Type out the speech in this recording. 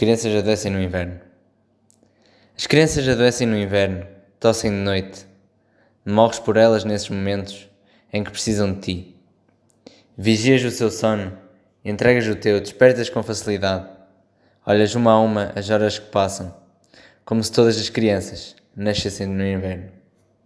As crianças adoecem no inverno. As crianças adoecem no inverno, tossem de noite. Morres por elas nesses momentos em que precisam de ti. Vigias o seu sono, entregas o teu, despertas com facilidade. Olhas uma a uma as horas que passam, como se todas as crianças nascessem no inverno.